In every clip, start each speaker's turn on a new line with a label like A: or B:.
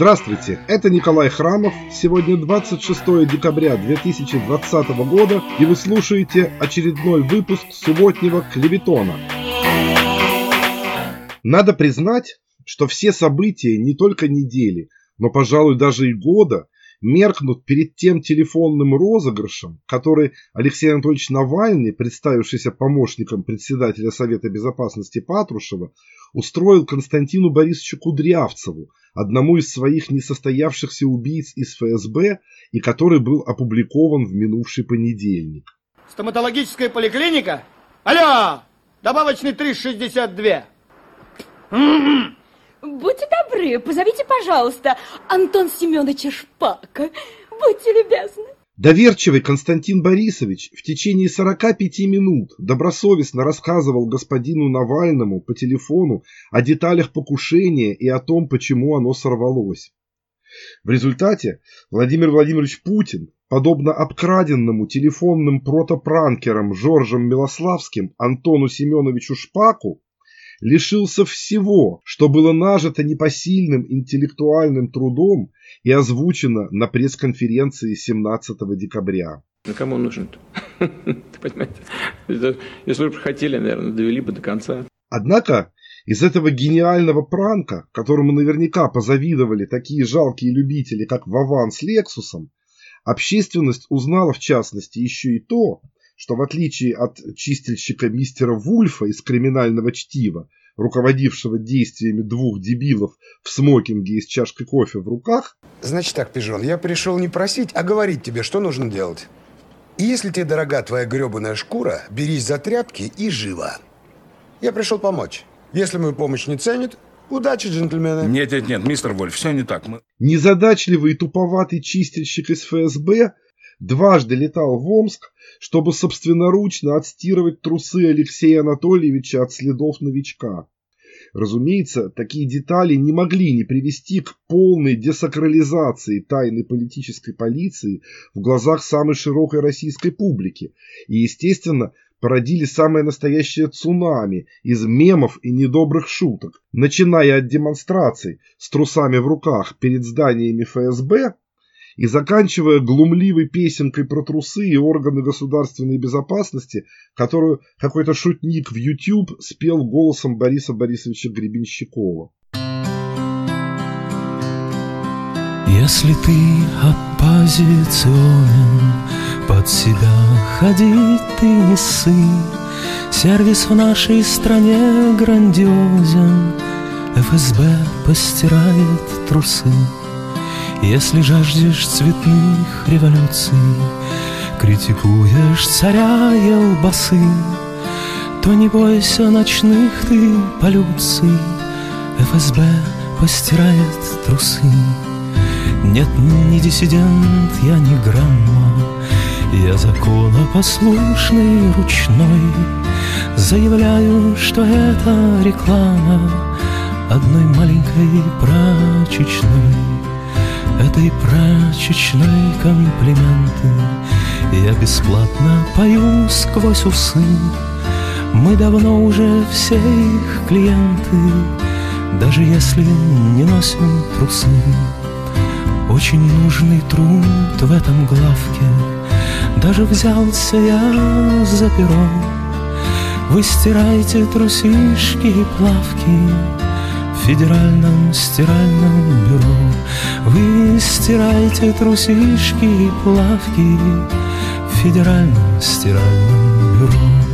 A: Здравствуйте, это Николай Храмов. Сегодня 26 декабря 2020 года, и вы слушаете очередной выпуск субботнего клеветона. Надо признать, что все события не только недели, но, пожалуй, даже и года меркнут перед тем телефонным розыгрышем, который Алексей Анатольевич Навальный, представившийся помощником председателя Совета Безопасности Патрушева, устроил Константину Борисовичу Кудрявцеву, одному из своих несостоявшихся убийц из ФСБ и который был опубликован в минувший понедельник.
B: Стоматологическая поликлиника? Алло! Добавочный 362.
C: Будьте добры, позовите, пожалуйста, Антон Семеновича Шпака. Будьте любезны.
A: Доверчивый Константин Борисович в течение 45 минут добросовестно рассказывал господину Навальному по телефону о деталях покушения и о том, почему оно сорвалось. В результате Владимир Владимирович Путин, подобно обкраденному телефонным протопранкером Жоржем Милославским Антону Семеновичу Шпаку, лишился всего, что было нажито непосильным интеллектуальным трудом и озвучено на пресс-конференции 17 декабря.
D: Ну кому он нужен-то? Понимаете? Если бы хотели, наверное, довели бы до конца.
A: Однако из этого гениального пранка, которому наверняка позавидовали такие жалкие любители, как Вован с Лексусом, общественность узнала в частности еще и то, что в отличие от чистильщика мистера Вульфа из криминального чтива, руководившего действиями двух дебилов в смокинге и с чашкой кофе в руках...
E: Значит так, Пижон, я пришел не просить, а говорить тебе, что нужно делать. И если тебе дорога твоя гребаная шкура, берись за тряпки и живо. Я пришел помочь. Если мою помощь не ценят, удачи, джентльмены.
F: Нет, нет, нет, мистер Вольф, все не так. Мы...
A: Незадачливый и туповатый чистильщик из ФСБ дважды летал в Омск, чтобы собственноручно отстирывать трусы Алексея Анатольевича от следов новичка. Разумеется, такие детали не могли не привести к полной десакрализации тайны политической полиции в глазах самой широкой российской публики и, естественно, породили самое настоящее цунами из мемов и недобрых шуток, начиная от демонстраций с трусами в руках перед зданиями ФСБ и заканчивая глумливой песенкой про трусы и органы государственной безопасности, которую какой-то шутник в YouTube спел голосом Бориса Борисовича Гребенщикова.
G: Если ты оппозиционен, под себя ходить ты не сы. Сервис в нашей стране грандиозен, ФСБ постирает трусы. Если жаждешь цветных революций, Критикуешь царя и албасы, То не бойся ночных ты полюций, ФСБ постирает трусы. Нет, не диссидент, я не грамма, Я законопослушный ручной, Заявляю, что это реклама Одной маленькой прачечной этой прачечной комплименты. Я бесплатно пою сквозь усы. Мы давно уже все их клиенты Даже если не носим трусы. Очень нужный труд в этом главке. Даже взялся я за перо. Вы стирайте трусишки и плавки федеральном стиральном бюро. Вы стираете трусишки и плавки В федеральном стиральном бюро.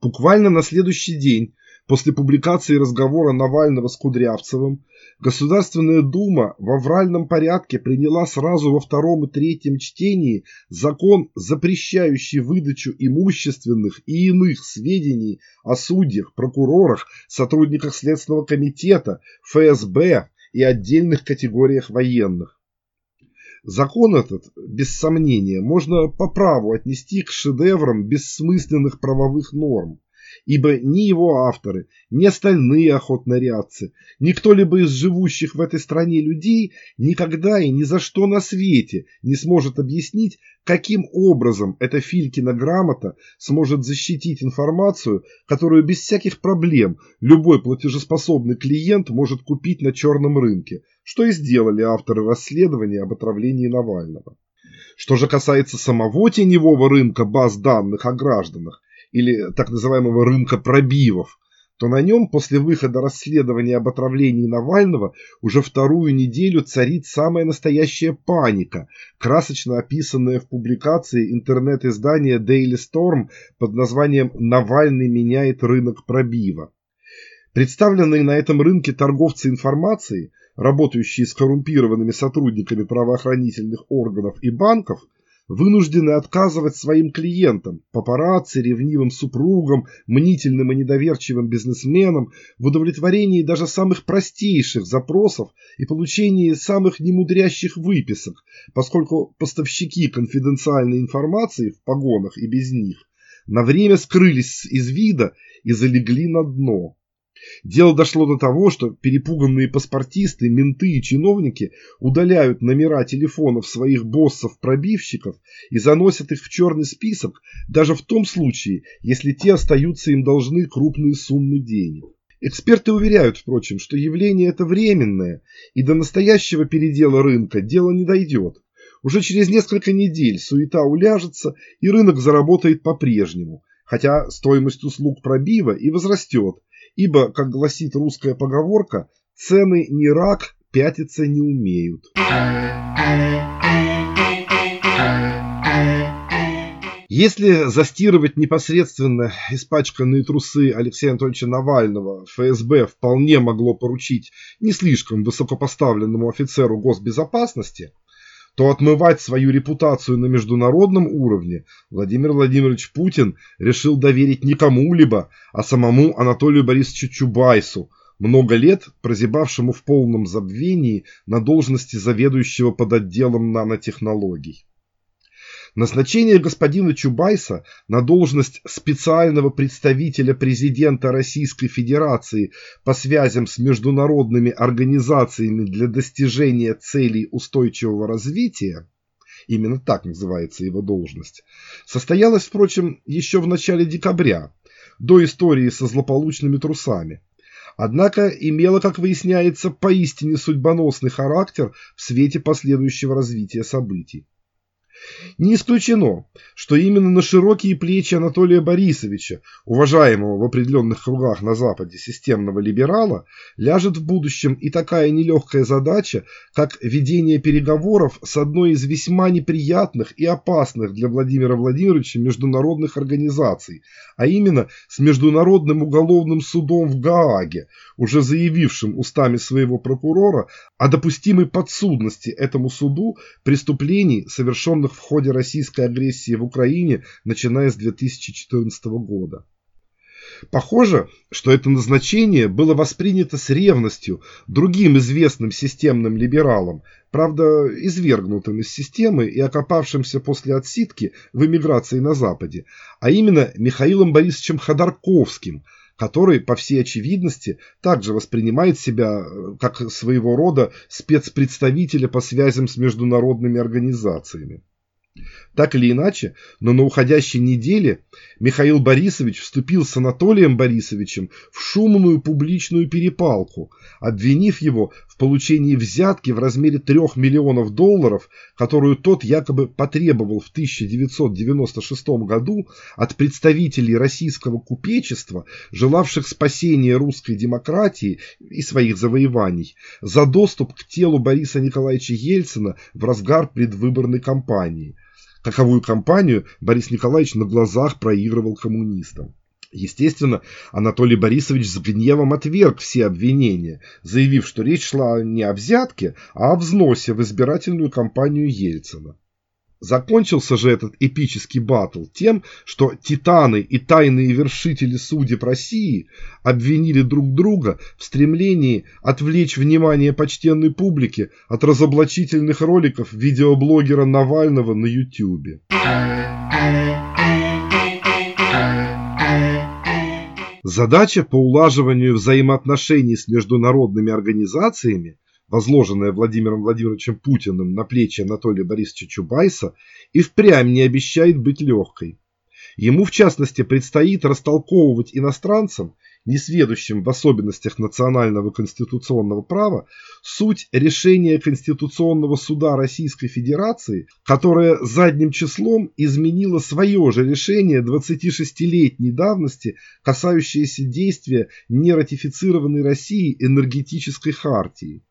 A: Буквально на следующий день после публикации разговора Навального с Кудрявцевым Государственная Дума в авральном порядке приняла сразу во втором и третьем чтении закон, запрещающий выдачу имущественных и иных сведений о судьях, прокурорах, сотрудниках Следственного комитета, ФСБ и отдельных категориях военных. Закон этот, без сомнения, можно по праву отнести к шедеврам бессмысленных правовых норм, ибо ни его авторы, ни остальные охотнорядцы, ни кто-либо из живущих в этой стране людей никогда и ни за что на свете не сможет объяснить, каким образом эта Филькина грамота сможет защитить информацию, которую без всяких проблем любой платежеспособный клиент может купить на черном рынке, что и сделали авторы расследования об отравлении Навального. Что же касается самого теневого рынка баз данных о гражданах, или так называемого рынка пробивов, то на нем после выхода расследования об отравлении Навального уже вторую неделю царит самая настоящая паника, красочно описанная в публикации интернет-издания Daily Storm под названием «Навальный меняет рынок пробива». Представленные на этом рынке торговцы информацией работающие с коррумпированными сотрудниками правоохранительных органов и банков, вынуждены отказывать своим клиентам, папарацци, ревнивым супругам, мнительным и недоверчивым бизнесменам в удовлетворении даже самых простейших запросов и получении самых немудрящих выписок, поскольку поставщики конфиденциальной информации в погонах и без них на время скрылись из вида и залегли на дно. Дело дошло до того, что перепуганные паспортисты, менты и чиновники удаляют номера телефонов своих боссов-пробивщиков и заносят их в черный список даже в том случае, если те остаются им должны крупные суммы денег. Эксперты уверяют, впрочем, что явление это временное, и до настоящего передела рынка дело не дойдет. Уже через несколько недель суета уляжется, и рынок заработает по-прежнему, хотя стоимость услуг пробива и возрастет, ибо, как гласит русская поговорка, цены не рак, пятиться не умеют. Если застирывать непосредственно испачканные трусы Алексея Анатольевича Навального, ФСБ вполне могло поручить не слишком высокопоставленному офицеру госбезопасности, то отмывать свою репутацию на международном уровне Владимир Владимирович Путин решил доверить не кому-либо, а самому Анатолию Борисовичу Чубайсу, много лет прозябавшему в полном забвении на должности заведующего под отделом нанотехнологий. Назначение господина Чубайса на должность специального представителя президента Российской Федерации по связям с международными организациями для достижения целей устойчивого развития, именно так называется его должность, состоялось, впрочем, еще в начале декабря, до истории со злополучными трусами. Однако имело, как выясняется, поистине судьбоносный характер в свете последующего развития событий. Не исключено, что именно на широкие плечи Анатолия Борисовича, уважаемого в определенных кругах на Западе системного либерала, ляжет в будущем и такая нелегкая задача, как ведение переговоров с одной из весьма неприятных и опасных для Владимира Владимировича международных организаций, а именно с Международным уголовным судом в Гааге, уже заявившим устами своего прокурора о допустимой подсудности этому суду преступлений, совершенных в ходе российской агрессии в Украине, начиная с 2014 года. Похоже, что это назначение было воспринято с ревностью другим известным системным либералом, правда, извергнутым из системы и окопавшимся после отсидки в эмиграции на Западе, а именно Михаилом Борисовичем Ходорковским, который, по всей очевидности, также воспринимает себя э, как своего рода спецпредставителя по связям с международными организациями. Так или иначе, но на уходящей неделе Михаил Борисович вступил с Анатолием Борисовичем в шумную публичную перепалку, обвинив его в получении взятки в размере 3 миллионов долларов, которую тот якобы потребовал в 1996 году от представителей российского купечества, желавших спасения русской демократии и своих завоеваний, за доступ к телу Бориса Николаевича Ельцина в разгар предвыборной кампании – каковую кампанию Борис Николаевич на глазах проигрывал коммунистам. Естественно, Анатолий Борисович с гневом отверг все обвинения, заявив, что речь шла не о взятке, а о взносе в избирательную кампанию Ельцина. Закончился же этот эпический батл тем, что титаны и тайные вершители судеб России обвинили друг друга в стремлении отвлечь внимание почтенной публики от разоблачительных роликов видеоблогера Навального на YouTube. Задача по улаживанию взаимоотношений с международными организациями, возложенная Владимиром Владимировичем Путиным на плечи Анатолия Борисовича Чубайса, и впрямь не обещает быть легкой. Ему, в частности, предстоит растолковывать иностранцам несведущим в особенностях национального конституционного права, суть решения Конституционного суда Российской Федерации, которое задним числом изменило свое же решение 26-летней давности, касающееся действия нератифицированной России энергетической хартии.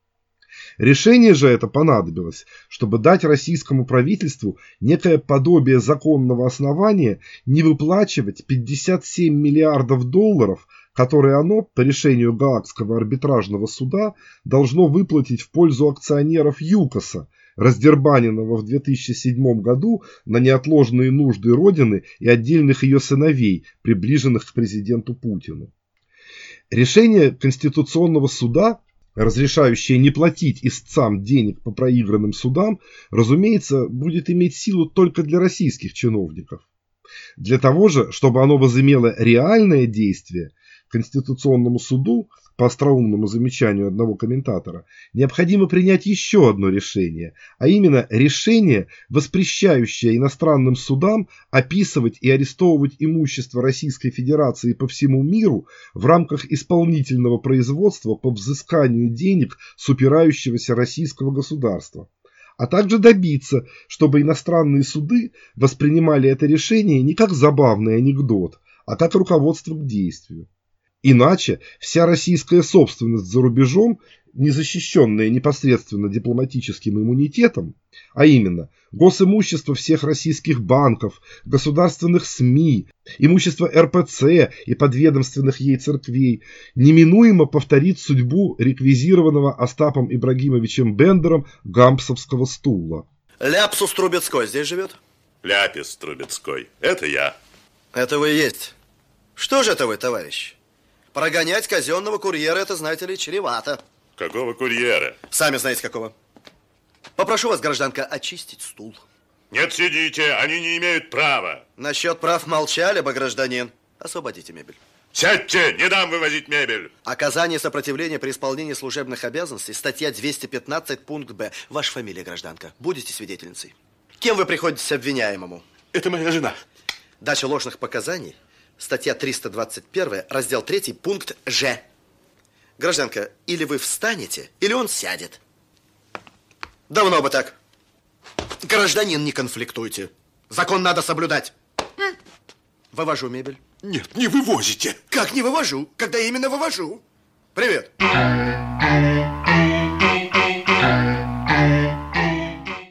A: Решение же это понадобилось, чтобы дать российскому правительству некое подобие законного основания не выплачивать 57 миллиардов долларов – которые оно, по решению Гаагского арбитражного суда, должно выплатить в пользу акционеров ЮКОСа, раздербаненного в 2007 году на неотложные нужды Родины и отдельных ее сыновей, приближенных к президенту Путину. Решение Конституционного суда, разрешающее не платить истцам денег по проигранным судам, разумеется, будет иметь силу только для российских чиновников. Для того же, чтобы оно возымело реальное действие, Конституционному суду, по остроумному замечанию одного комментатора, необходимо принять еще одно решение, а именно решение, воспрещающее иностранным судам описывать и арестовывать имущество Российской Федерации по всему миру в рамках исполнительного производства по взысканию денег с упирающегося российского государства а также добиться, чтобы иностранные суды воспринимали это решение не как забавный анекдот, а как руководство к действию. Иначе вся российская собственность за рубежом, не защищенная непосредственно дипломатическим иммунитетом, а именно госимущество всех российских банков, государственных СМИ, имущество РПЦ и подведомственных ей церквей, неминуемо повторит судьбу реквизированного Остапом Ибрагимовичем Бендером гампсовского стула.
H: Ляпсус Трубецкой здесь живет?
I: Ляпис Трубецкой. Это я.
H: Это вы есть. Что же это вы, товарищ? Прогонять казенного курьера, это, знаете ли, чревато.
I: Какого курьера?
H: Сами знаете, какого. Попрошу вас, гражданка, очистить стул.
I: Нет, сидите, они не имеют права.
H: Насчет прав молчали бы, гражданин. Освободите мебель.
I: Сядьте, не дам вывозить мебель.
H: Оказание сопротивления при исполнении служебных обязанностей, статья 215, пункт Б. Ваша фамилия, гражданка. Будете свидетельницей. Кем вы приходитесь обвиняемому?
I: Это моя жена.
H: Дача ложных показаний – Статья 321, раздел 3, пункт Ж. Гражданка, или вы встанете, или он сядет. Давно бы так. Гражданин, не конфликтуйте. Закон надо соблюдать. Вывожу мебель.
I: Нет, не вывозите.
H: Как не вывожу? Когда именно вывожу? Привет.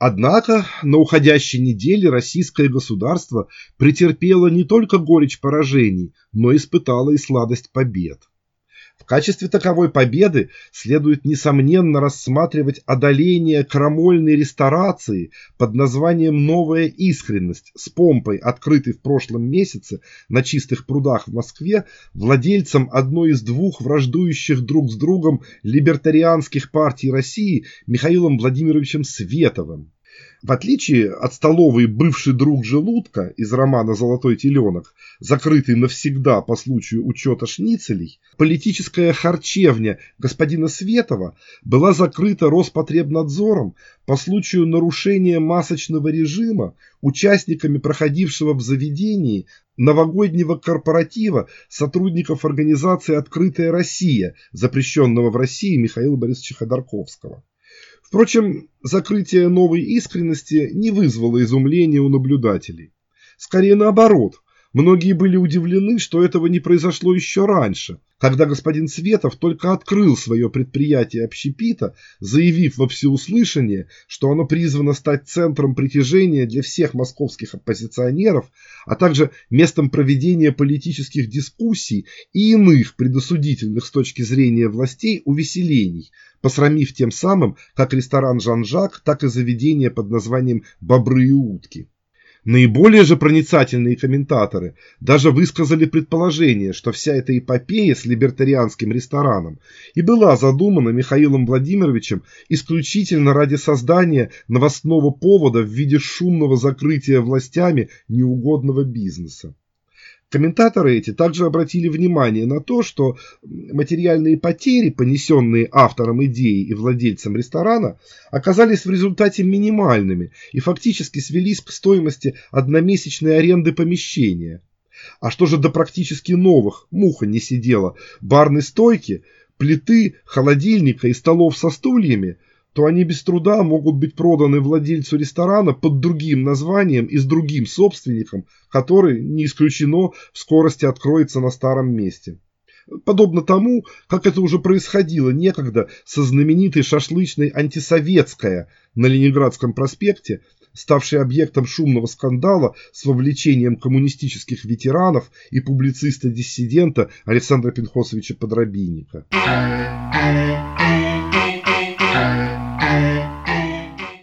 A: Однако на уходящей неделе российское государство претерпело не только горечь поражений, но испытало и сладость побед. В качестве таковой победы следует несомненно рассматривать одоление крамольной ресторации под названием «Новая искренность» с помпой, открытой в прошлом месяце на чистых прудах в Москве владельцем одной из двух враждующих друг с другом либертарианских партий России Михаилом Владимировичем Световым. В отличие от столовой «Бывший друг желудка» из романа «Золотой теленок», закрытый навсегда по случаю учета шницелей, политическая харчевня господина Светова была закрыта Роспотребнадзором по случаю нарушения масочного режима участниками проходившего в заведении новогоднего корпоратива сотрудников организации «Открытая Россия», запрещенного в России Михаила Борисовича Ходорковского. Впрочем, закрытие новой искренности не вызвало изумления у наблюдателей. Скорее наоборот, многие были удивлены, что этого не произошло еще раньше, когда господин Светов только открыл свое предприятие общепита, заявив во всеуслышание, что оно призвано стать центром притяжения для всех московских оппозиционеров, а также местом проведения политических дискуссий и иных предосудительных с точки зрения властей увеселений – посрамив тем самым как ресторан «Жан-Жак», так и заведение под названием «Бобры и утки». Наиболее же проницательные комментаторы даже высказали предположение, что вся эта эпопея с либертарианским рестораном и была задумана Михаилом Владимировичем исключительно ради создания новостного повода в виде шумного закрытия властями неугодного бизнеса. Комментаторы эти также обратили внимание на то, что материальные потери, понесенные автором идеи и владельцем ресторана, оказались в результате минимальными и фактически свелись к стоимости одномесячной аренды помещения. А что же до практически новых, муха не сидела, барной стойки, плиты, холодильника и столов со стульями – то они без труда могут быть проданы владельцу ресторана под другим названием и с другим собственником, который, не исключено, в скорости откроется на старом месте. Подобно тому, как это уже происходило некогда со знаменитой шашлычной «Антисоветская» на Ленинградском проспекте, ставшей объектом шумного скандала с вовлечением коммунистических ветеранов и публициста-диссидента Александра Пинхосовича Подробинника.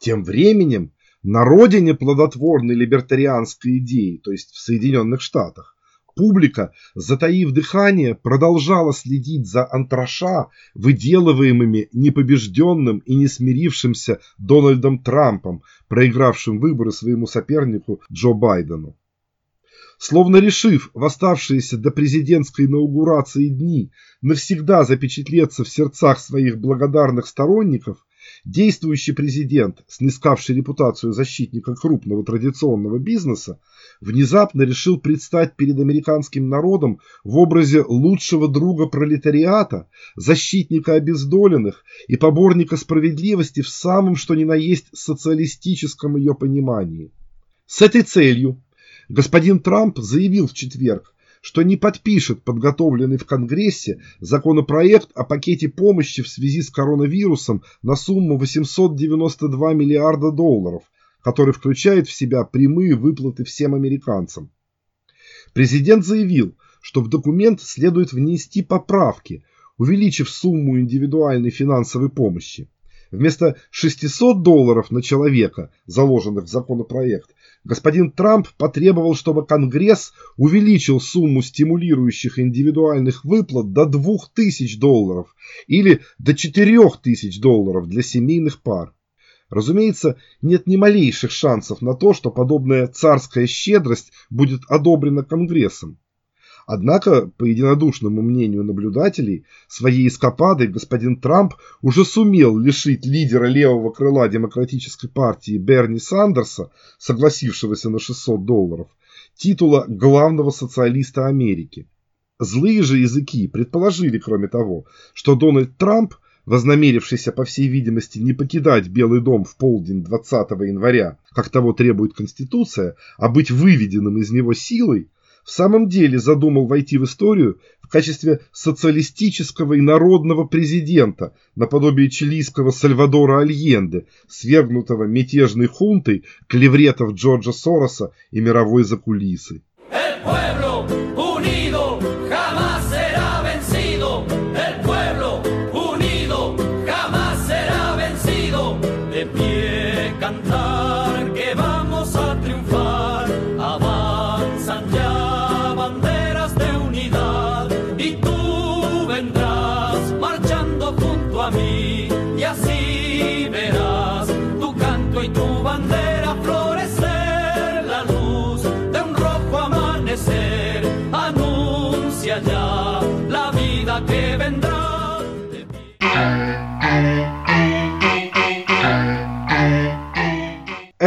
A: Тем временем на родине плодотворной либертарианской идеи, то есть в Соединенных Штатах, публика, затаив дыхание, продолжала следить за антраша, выделываемыми непобежденным и не смирившимся Дональдом Трампом, проигравшим выборы своему сопернику Джо Байдену. Словно решив в оставшиеся до президентской инаугурации дни навсегда запечатлеться в сердцах своих благодарных сторонников, Действующий президент, снискавший репутацию защитника крупного традиционного бизнеса, внезапно решил предстать перед американским народом в образе лучшего друга пролетариата, защитника обездоленных и поборника справедливости в самом что ни на есть социалистическом ее понимании. С этой целью господин Трамп заявил в четверг, что не подпишет подготовленный в Конгрессе законопроект о пакете помощи в связи с коронавирусом на сумму 892 миллиарда долларов, который включает в себя прямые выплаты всем американцам. Президент заявил, что в документ следует внести поправки, увеличив сумму индивидуальной финансовой помощи. Вместо 600 долларов на человека, заложенных в законопроект, господин Трамп потребовал, чтобы Конгресс увеличил сумму стимулирующих индивидуальных выплат до 2000 долларов или до 4000 долларов для семейных пар. Разумеется, нет ни малейших шансов на то, что подобная царская щедрость будет одобрена Конгрессом. Однако, по единодушному мнению наблюдателей, своей эскападой господин Трамп уже сумел лишить лидера левого крыла демократической партии Берни Сандерса, согласившегося на 600 долларов, титула главного социалиста Америки. Злые же языки предположили, кроме того, что Дональд Трамп, вознамерившийся, по всей видимости, не покидать Белый дом в полдень 20 января, как того требует Конституция, а быть выведенным из него силой, в самом деле задумал войти в историю в качестве социалистического и народного президента, наподобие чилийского Сальвадора Альенде, свергнутого мятежной хунтой клевретов Джорджа Сороса и мировой закулисы.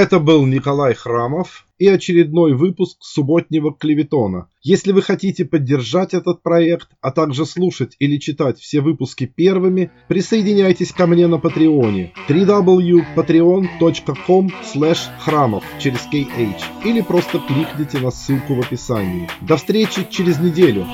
A: Это был Николай Храмов и очередной выпуск субботнего клеветона. Если вы хотите поддержать этот проект, а также слушать или читать все выпуски первыми, присоединяйтесь ко мне на Патреоне www.patreon.com храмов через KH или просто кликните на ссылку в описании. До встречи через неделю!